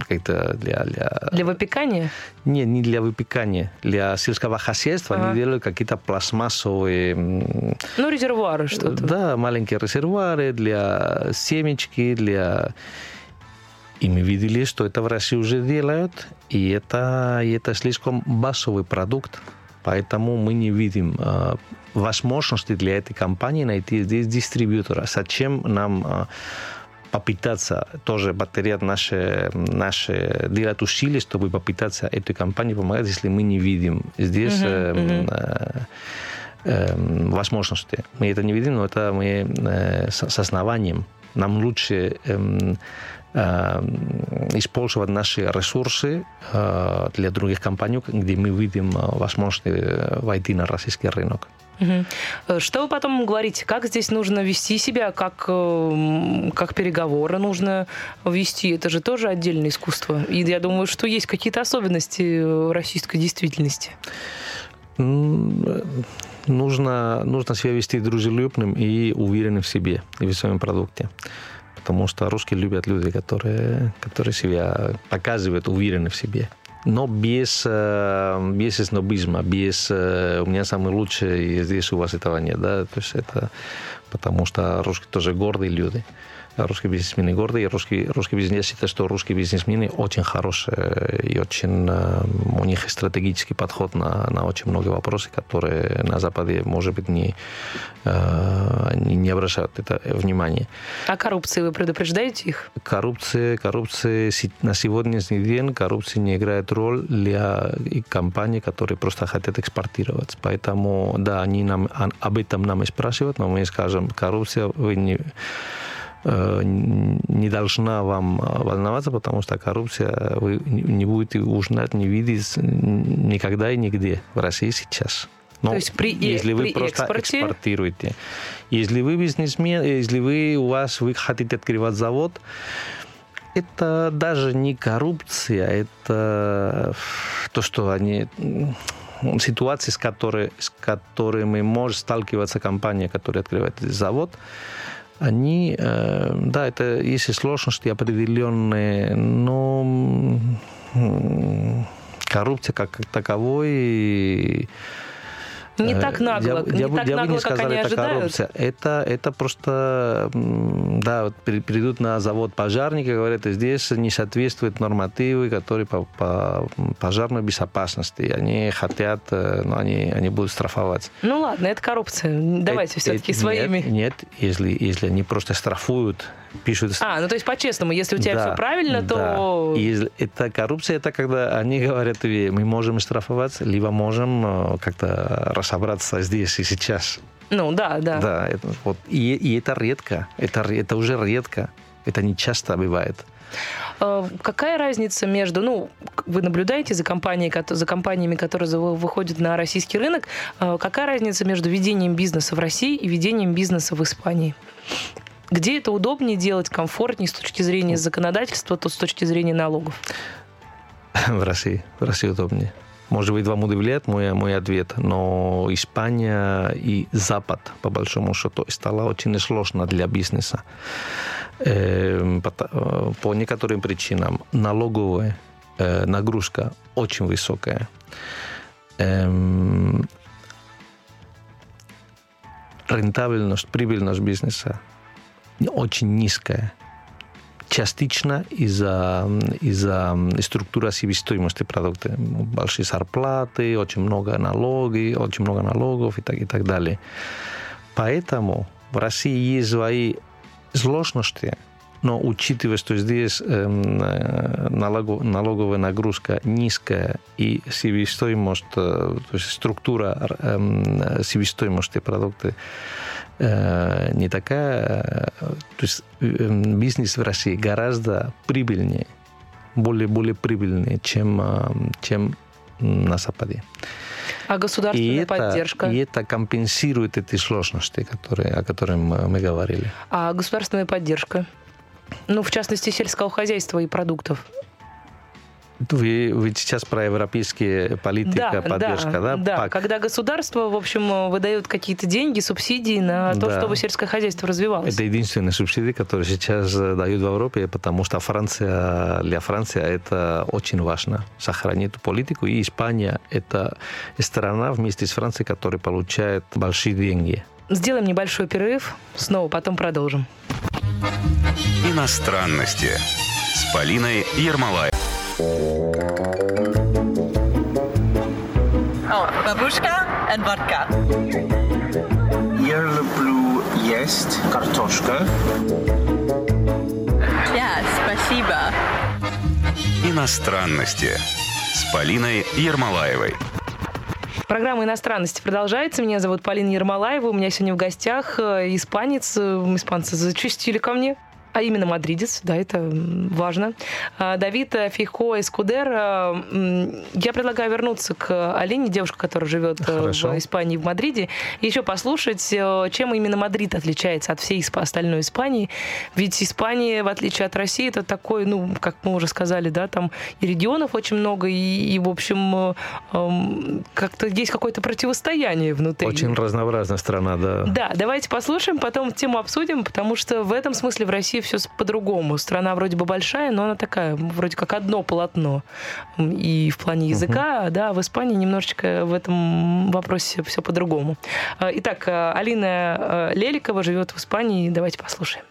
как-то для, для, Для выпекания? не, не для выпекания, для сельского хозяйства Ага. они делают какие-то пластмассовые, Ну, резервуары что-то. да, маленькие резервуары для семечки, для... И мы видели, что это в России уже делают, и это, и это слишком базовый продукт, поэтому мы не видим э, возможности для этой компании найти здесь дистрибьютора. Зачем нам э, попытаться тоже потерять наши, наши делать усилия, чтобы попытаться этой компании помогать, если мы не видим здесь Мгм, э, э, э, возможности. Мы это не видим, но это мы э, с, с основанием. Нам лучше эм, э, использовать наши ресурсы э, для других компаний, где мы видим э, возможность войти на российский рынок. Что вы потом говорите? Как здесь нужно вести себя? Как, эм, как переговоры нужно вести? Это же тоже отдельное искусство. И я думаю, что есть какие-то особенности э, российской действительности. Нужно, нужно себя вести дружелюбным и уверенным в себе и в своем продукте. Потому что русские любят люди, которые, которые себя показывают уверены в себе. Но без, э, без снобизма, без э, «у меня самый лучший, и здесь у вас этого нет». Да? То есть это потому что русские тоже гордые люди. Русские бизнесмены гордые. Русский, русский бизнес, считаю, что русские бизнесмены очень хорошие и очень... э, У них стратегический подход на, на очень много вопросов, которые на Западе, может быть, не, э, они не обращают это внимание. А коррупции вы предупреждаете их? Коррупция, коррупция на сегодняшний день коррупция не играет роль для и компаний, которые просто хотят экспортировать. Поэтому, да, они нам ан- об этом нам и спрашивают, но мы скажем, коррупция вы не э, не должна вам э, волноваться, потому что коррупция вы не будете узнать, не видеть никогда и нигде в России сейчас. Но То есть при э- если вы при просто экспорте- экспортируете, если вы бизнесмен, если вы у вас вы хотите открывать завод, это даже не коррупция, это то, что они ситуации, с, которой, с которыми может сталкиваться компания, которая открывает завод, они, э, да, это есть сложности определенные, но коррупция как таковой Не так нагло, я не я так я бы нагло, не как сказал, они это ожидают. коррупция. Это, это просто, да, вот при- придут на завод пожарники, говорят, здесь не соответствуют нормативы, которые по, по пожарной безопасности. И Они хотят, э, ну, они, они будут штрафовать. Ну ладно, это коррупция. Давайте Э, все-таки э, своими. Нет, нет, если, если они просто штрафуют, пишут... А, ну то есть по-честному, если у тебя Да, все правильно, да. то... И это коррупция, это когда они говорят, «Э, мы можем штрафовать, либо можем э, как-то разобраться здесь и сейчас. Ну да, да. Да, это, вот. и, и это редко, это, это уже редко, это не часто бывает. Э, Какая разница между, ну, вы наблюдаете за, компанией, за компаниями, которые выходят на российский рынок, э, какая разница между ведением бизнеса в России и ведением бизнеса в Испании? Где это удобнее делать, комфортнее с точки зрения законодательства, то с точки зрения налогов? <laughs> в России, в России удобнее. Может быть, вам удивляет мой, мой ответ, но Испания и Запад, по большому счету, стало очень сложно для бизнеса. Эм, э, По некоторым причинам налоговая э, нагрузка очень высокая. Эм, Рентабельность, прибыльность бизнеса очень низкая частично из-за из-за структуры себестоимости продукта. Большие зарплаты, очень много налоги, очень много налогов и так, и так далее. Поэтому в России есть свои сложности, но учитывая, что здесь эм, э, налогов- налоговая нагрузка низкая и себестоимость, э, то есть структура эм, себестоимости продукта э, не такая, э, то есть э, бизнес в России гораздо прибыльнее, более более прибыльнее, чем э, чем на Западе. А И государственная это, поддержка? и это компенсирует эти сложности, которые, о которых мы говорили. А государственная поддержка? Ну, в частности, сельского хозяйства и продуктов. Вы, вы сейчас про европейские политика, поддержка, да? да. Пак. Когда государство, в общем, выдает какие-то деньги, субсидии на то, Да. чтобы сельское хозяйство развивалось. Это единственные субсидии, которые сейчас э, дают в Европе, потому что Франция, для Франции это очень важно, сохранить эту политику. И Испания – это страна вместе с Францией, которая получает большие деньги. Сделаем небольшой перерыв, снова потом продолжим. Иностранности с Полиной Ермолаевой. Oh, babushka and vodka. Я люблю есть картошка. Yeah, спасибо. Иностранности с Полиной Ермолаевой. Программа «Иностранности» продолжается. Меня зовут Полина Ермолаева. У меня сегодня в гостях э, испанец. Э, Испанцы зачастили ко мне. А именно мадридец, да, это важно. А, Давид э, Фейхоо Эскудеро. э, Я предлагаю вернуться к Алине, девушке, которая живет э, Хорошо. в Испании, в Мадриде, еще послушать, чем именно Мадрид отличается от всей остальной Испании. Ведь Испания, в отличие от России, это такой, ну, как мы уже сказали, да, там и регионов очень много, и, и, в общем, эм, как-то есть какое-то противостояние внутри. Очень разнообразная страна, да. Да, давайте послушаем, потом тему обсудим, потому что в этом смысле в России все по-другому. Страна вроде бы большая, но она такая, вроде как одно полотно. И в плане языка, да, в Испании немножечко в этом вопросе все по-другому. А, Итак, э, Алина э, Леликова живет в Испании. Давайте послушаем.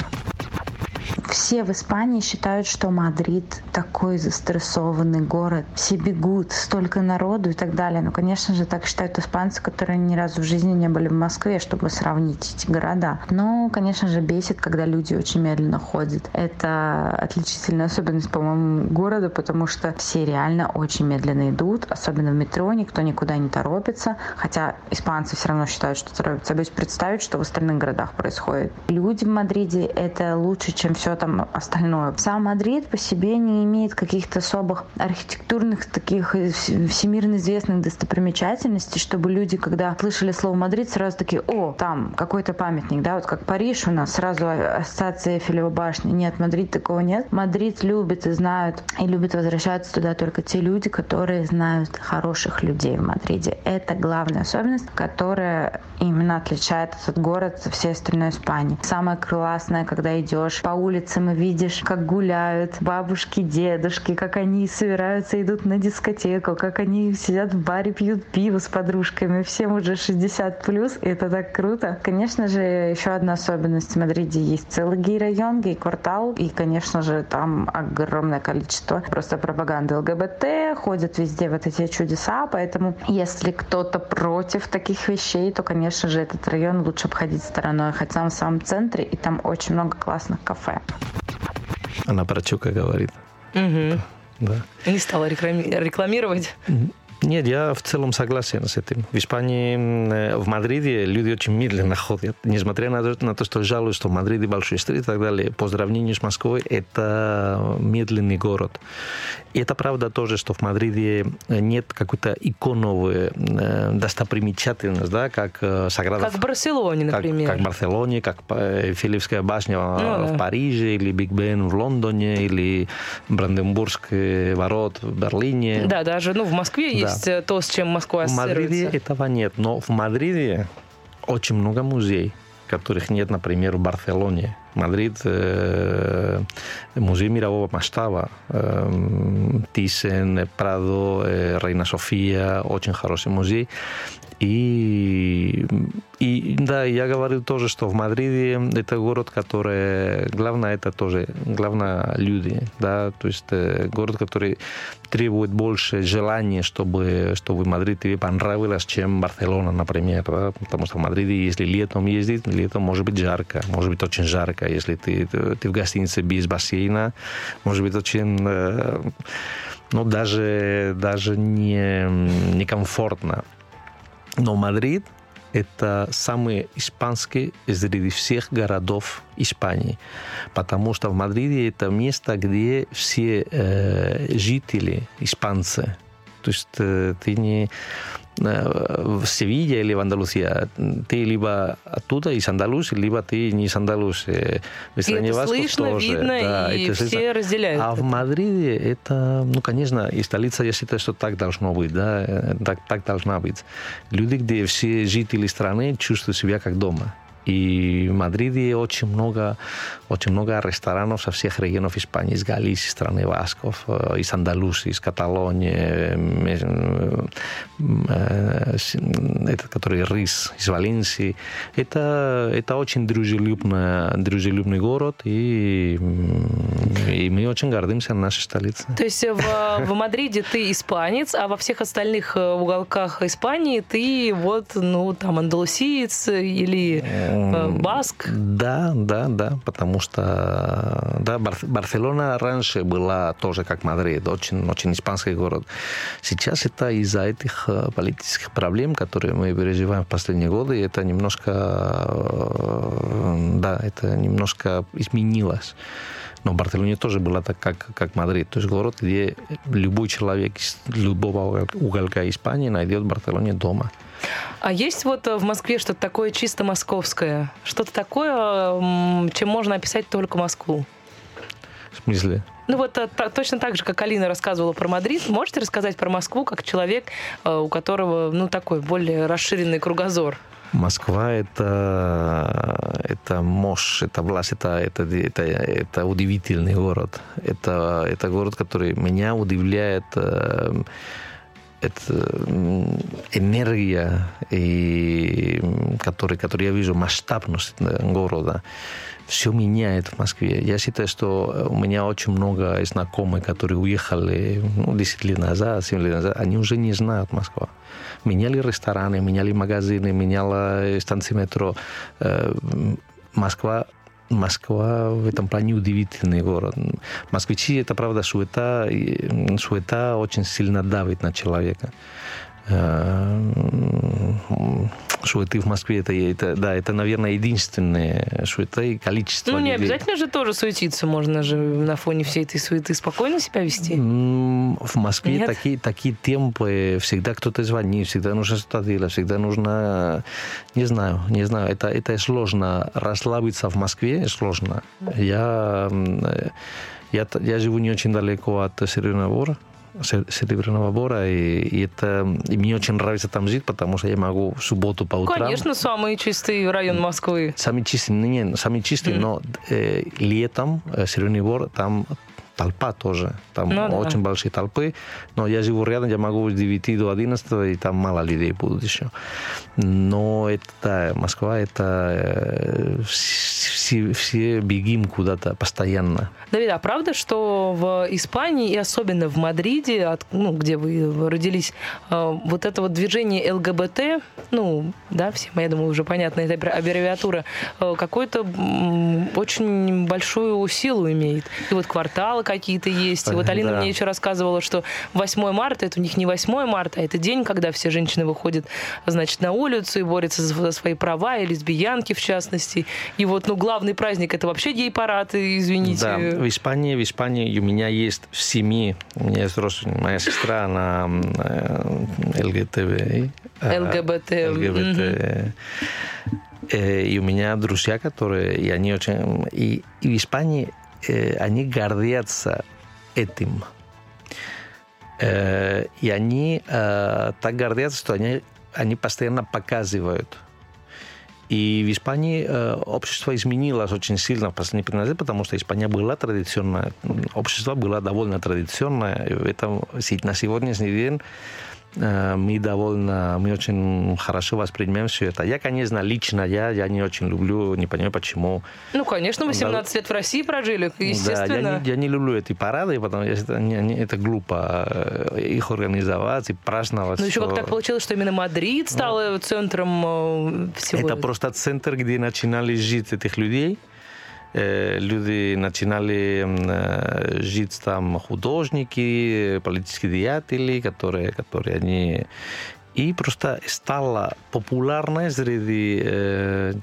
Все в Испании считают, что Мадрид такой застрессованный город. Все бегут, столько народу и так далее. Но, конечно же, так считают испанцы, которые ни разу в жизни не были в Москве, чтобы сравнить эти города. Но, конечно же, бесит, когда люди очень медленно ходят. Это отличительная особенность, по-моему, города, потому что все реально очень медленно идут, особенно в метро, никто никуда не торопится, хотя испанцы все равно считают, что торопятся. Боюсь представить, что в остальных городах происходит. Люди в Мадриде — это лучше, чем все там остальное. Сам Мадрид по себе не имеет каких-то особых архитектурных таких всемирно известных достопримечательностей, чтобы люди, когда слышали слово Мадрид, сразу такие, о, там какой-то памятник, да, вот как Париж у нас, сразу ассоциация Эйфелева башни. Нет, Мадрид такого нет. Мадрид любит и знают, и любят возвращаться туда только те люди, которые знают хороших людей в Мадриде. Это главная особенность, которая именно отличает этот город со всей остальной Испании. Самое классное, когда идешь по улицам и видишь, как гуляют бабушки, дедушки, как они собираются, идут на дискотеку, как они сидят в баре, пьют пиво с подружками. Всем уже 60 плюс, и это так круто. Конечно же, еще одна особенность в Мадриде есть целый гей-район, гей-квартал, и, конечно же, там огромное количество просто пропаганды ЛГБТ, ходят везде вот эти чудеса, поэтому если кто-то против таких вещей, то, конечно же, этот район лучше обходить стороной, хотя он в самом центре, и там очень много классных кафе. Она про Чука говорит. Угу. Да. Не стала реклами- рекламировать. Нет, я в целом согласен с этим. В Испании, в Мадриде люди очень медленно ходят. Несмотря на то, на то что жалуюсь, что в Мадриде большой стрит и так далее, по сравнению с Москвой, это медленный город. И это правда тоже, что в Мадриде нет какой-то иконовой э, достопримечательности, да, как э, Саграда... Как в Барселоне, например. Как, как в Барселоне, как Филиппская башня ну, в да. Париже, или Биг Бен в Лондоне, или Бранденбургский ворот в Берлине. Да, даже ну, в Москве да. есть э, то, с чем Москва В Мадриде этого нет, но в Мадриде очень много музеев, которых нет, например, в Барселоне. Мадрид э, музей мирового масштаба. Э, Тиссен, Прадо, э, Рейна София, очень хороший музей. И, и да, я говорил тоже, что в Мадриде это город, который, главное, это тоже, главное, люди, да, то есть э, город, который требует больше желания, чтобы, чтобы Мадрид тебе понравилось, чем Барселона, например, да, потому что в Мадриде, если летом ездить, летом может быть жарко, может быть очень жарко, если ты, ты в гостинице без бассейна, может быть очень, э, ну, даже, даже не, некомфортно. Но Мадрид – это самый испанский среди всех городов Испании, потому что в Мадриде это место, где все э, жители испанцы. То есть э, ты не в Севилье или в Андалусия, ты либо оттуда, из Андалусии, либо ты не из Андалусии. В стране это слышно, тоже. видно, да, и все слышно. разделяют. А это. в Мадриде это, ну, конечно, и столица, я считаю, что так должно быть, да, так, так должна быть. Люди, где все жители страны чувствуют себя как дома. И в Мадриде очень много, очень много ресторанов со всех регионов Испании, из Галисии, страны Васков, из Андалусии, из Каталонии, это который Рис из Валенсии. Это, это очень дружелюбный, дружелюбный город, и, и мы очень гордимся нашей столицей. То есть в, в Мадриде ты испанец, а во всех остальных уголках Испании ты вот, ну, там, андалусиец или Баск? Да, да, да, потому что да, Барселона раньше была тоже как Мадрид, очень, очень испанский город. Сейчас это из-за этих э, политических проблем, которые мы переживаем в последние годы, это немножко, э, да, это немножко изменилось. Но в Барселоне тоже было так, как, как Мадрид. То есть город, где любой человек из любого уголка Испании найдет в Барселоне дома. А есть вот э, в Москве что-то такое чисто московское? Что-то такое, чем можно описать только Москву? В смысле? Ну вот э, точно так же, как Алина рассказывала про Мадрид, можете рассказать про Москву как человек, э, у которого ну такой более расширенный кругозор? Москва это, это мощь, это власть, это, это, это, это удивительный город. Это, это город, который меня удивляет это энергия, и, который, который я вижу, масштабность города, все меняет в Москве. Я считаю, что у меня очень много знакомых, которые уехали ну, 10 лет назад, 7 лет назад, они уже не знают Москву. Меняли рестораны, меняли магазины, меняла станции метро. Э, Москва Москва в этом плане удивительный город. Москвичи, это правда, суета, суета очень сильно давит на человека. Э, м, Суеты в Москве, это, это, да, это, наверное, единственное и количество Ну, не людей. обязательно же тоже суетиться. Можно же на фоне всей этой суеты спокойно себя вести. В Москве Нет? такие, такие темпы, всегда кто-то звонит, всегда нужно что-то делать, всегда нужно, не знаю, не знаю, это, это сложно. Расслабиться в Москве сложно. Я, э, я, я живу не очень далеко от Серебряного Бора, Се- Серебряного Бора, и, и это, и мне очень нравится там жить, потому что я могу в субботу по утрам... Конечно, самый чистый район Москвы. Самый чистый, не, самый чистый, но э, летом э, Серебряный Бор, там толпа тоже. Там Ну да. очень большие толпы. Но я живу рядом, я могу с 9 до 11, и там мало людей будут еще. Но это, да, Москва, это э, все, все бегим куда-то постоянно. Давид, а правда, что в Испании и особенно в Мадриде, от- ну, где вы родились, э, вот это вот движение ЛГБТ, ну, да, всем, я думаю, уже понятна эта аббре- аббревиатура, э, какую-то очень большую силу имеет. И вот кварталы какие-то есть. И вот Алина да. мне еще рассказывала, что 8 марта, это у них не 8 марта, а это день, когда все женщины выходят, значит, на улицу и борются за свои права, и лесбиянки в частности. И вот, ну, главный праздник это вообще гей-парад, извините. Да, в Испании, в Испании у меня есть в семье, у меня есть родственник, моя сестра, она ЛГТБ. ЛГБТ, ЛГБТ. И у меня друзья, которые, и они очень... И, и в Испании э, они гордятся этим. Э, И они э, так гордятся, что они, они постоянно показывают. И в Испании э, общество изменилось очень сильно в последние 15 лет, потому что Испания была традиционная, общество было довольно традиционное. В этом, на сегодняшний день мы довольно, мы очень хорошо воспринимаем все это. Я, конечно, лично я, я не очень люблю, не понимаю почему. Ну, конечно, 18 лет в России прожили, Да, естественно. я, не, я не люблю эти парады, потому что это, не- это глупо э, их организовать и праздновать. Но еще как так получилось, что именно Мадрид стал э, центром э, всего. Это просто центр, где начинали жить этих людей. Люди начинали жить там художники, политические деятели, которые, которые они... И просто стало популярно среди э,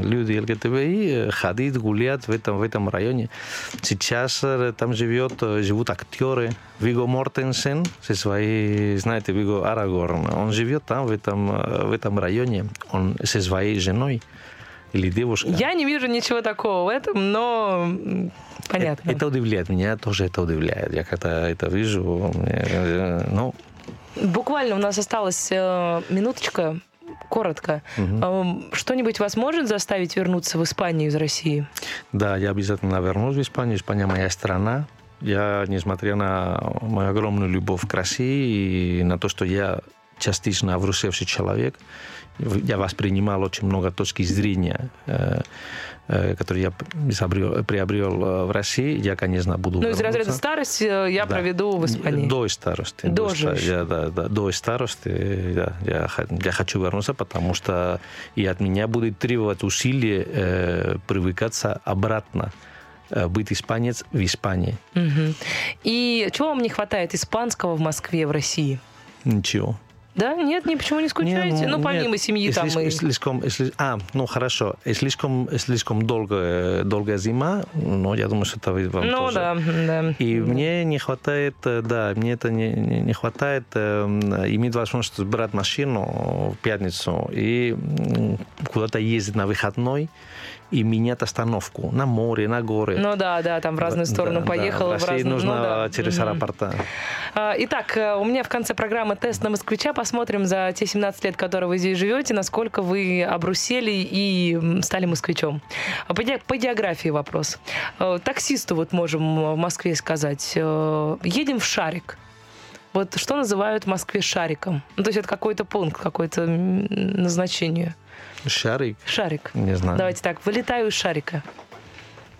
людей ЛГТБИ э, ходить, гулять в этом, в этом районе. Сейчас э, там живет, э, живут актеры. Виго Мортенсен со своей, знаете, Виго Арагорн, он живет там, в этом, в этом районе, он со своей женой или девушкой. Я не вижу ничего такого в этом, но понятно. Это, это удивляет меня, тоже это удивляет. Я когда это вижу, э, ну, Буквально у нас осталась э, минуточка, коротко. Эм, Что-нибудь вас может заставить вернуться в Испанию из России? Да, я обязательно вернусь в Испанию. Испания моя страна. Я, несмотря на мою огромную любовь к России и на то, что я частично обрусевший человек, я воспринимал очень много точки зрения, э, э, которые я изобрел- приобрел э, в России. Я, конечно, буду Ну, из разряда старости я Да. проведу в Испании. До старости. Доживешь. ста- я, да, да, до старости да, я, я хочу вернуться, потому что и от меня будет требовать усилий э, привыкаться обратно быть испанец в Испании. Мгм. И чего вам не хватает испанского в Москве, в России? Ничего. Да? Нет, ни почему не скучаете? Не, ну, помимо нет. семьи И там слишком, и... слишком, и сли- а, ну хорошо, и слишком, слишком долгая, долгая зима, но я думаю, что это вам Ну тоже. да, да. И мне не хватает, э, да, мне это не, не, не хватает э, иметь возможность брать машину в пятницу и куда-то ездить на выходной и менять остановку на море, на горы. Ну да, да, там в разную Да, сторону да, поехал. да. В в России разную- нужно ну да. через аэропорта. А, Итак, э, у меня в конце программы тест на москвича. Посмотрим за те 17 лет, которые вы здесь живете, насколько вы обрусели и стали москвичом. А По, ге- по географии вопрос. Э, Таксисту вот можем в Москве сказать. э, Едем в Шарик. Вот что называют в Москве шариком? Ну, то есть это какой-то пункт, какое-то назначение. Шарик? Шарик. Не знаю. Давайте так, вылетаю из шарика.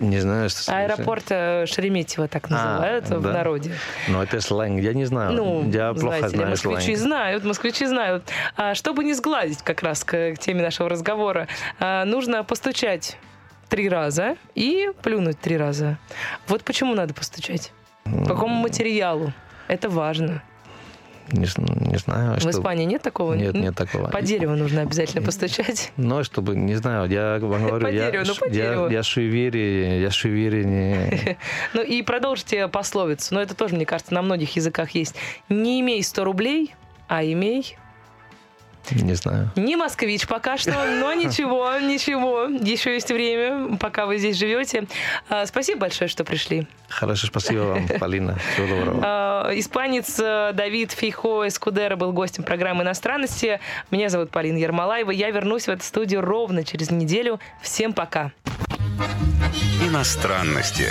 Не знаю. что. Аэропорт э, Шереметьево так называют в да. народе. Но это сленг, я не знаю. Ну, я плохо знаете знаю москвичи сленг. знают, москвичи знают. А, чтобы не сгладить как раз к, к теме нашего разговора, а, нужно постучать три раза и плюнуть три раза. Вот почему надо постучать? По какому материалу? Это важно. Не, не знаю. В что- Испании нет такого? Нет, нет такого. По дереву нужно обязательно постучать. Но чтобы, не знаю, я вам говорю, По я, дереву, ну, по я, дереву. я суеверие, я суеверие не... <laughs> Ну и продолжите пословицу. Но это тоже, мне кажется, на многих языках есть. Не имей 100 рублей, а имей Не знаю. Не москвич пока что, но <laughs> ничего, ничего. Еще есть время, пока вы здесь живете. А, Спасибо большое, что пришли. Хорошо, спасибо вам, <laughs> Полина. Всего доброго. А, Испанец э, Давид Фейхо Эскудера был гостем программы «Иностранности». Меня зовут Полина Ермолаева. Я вернусь в эту студию ровно через неделю. Всем пока. Иностранности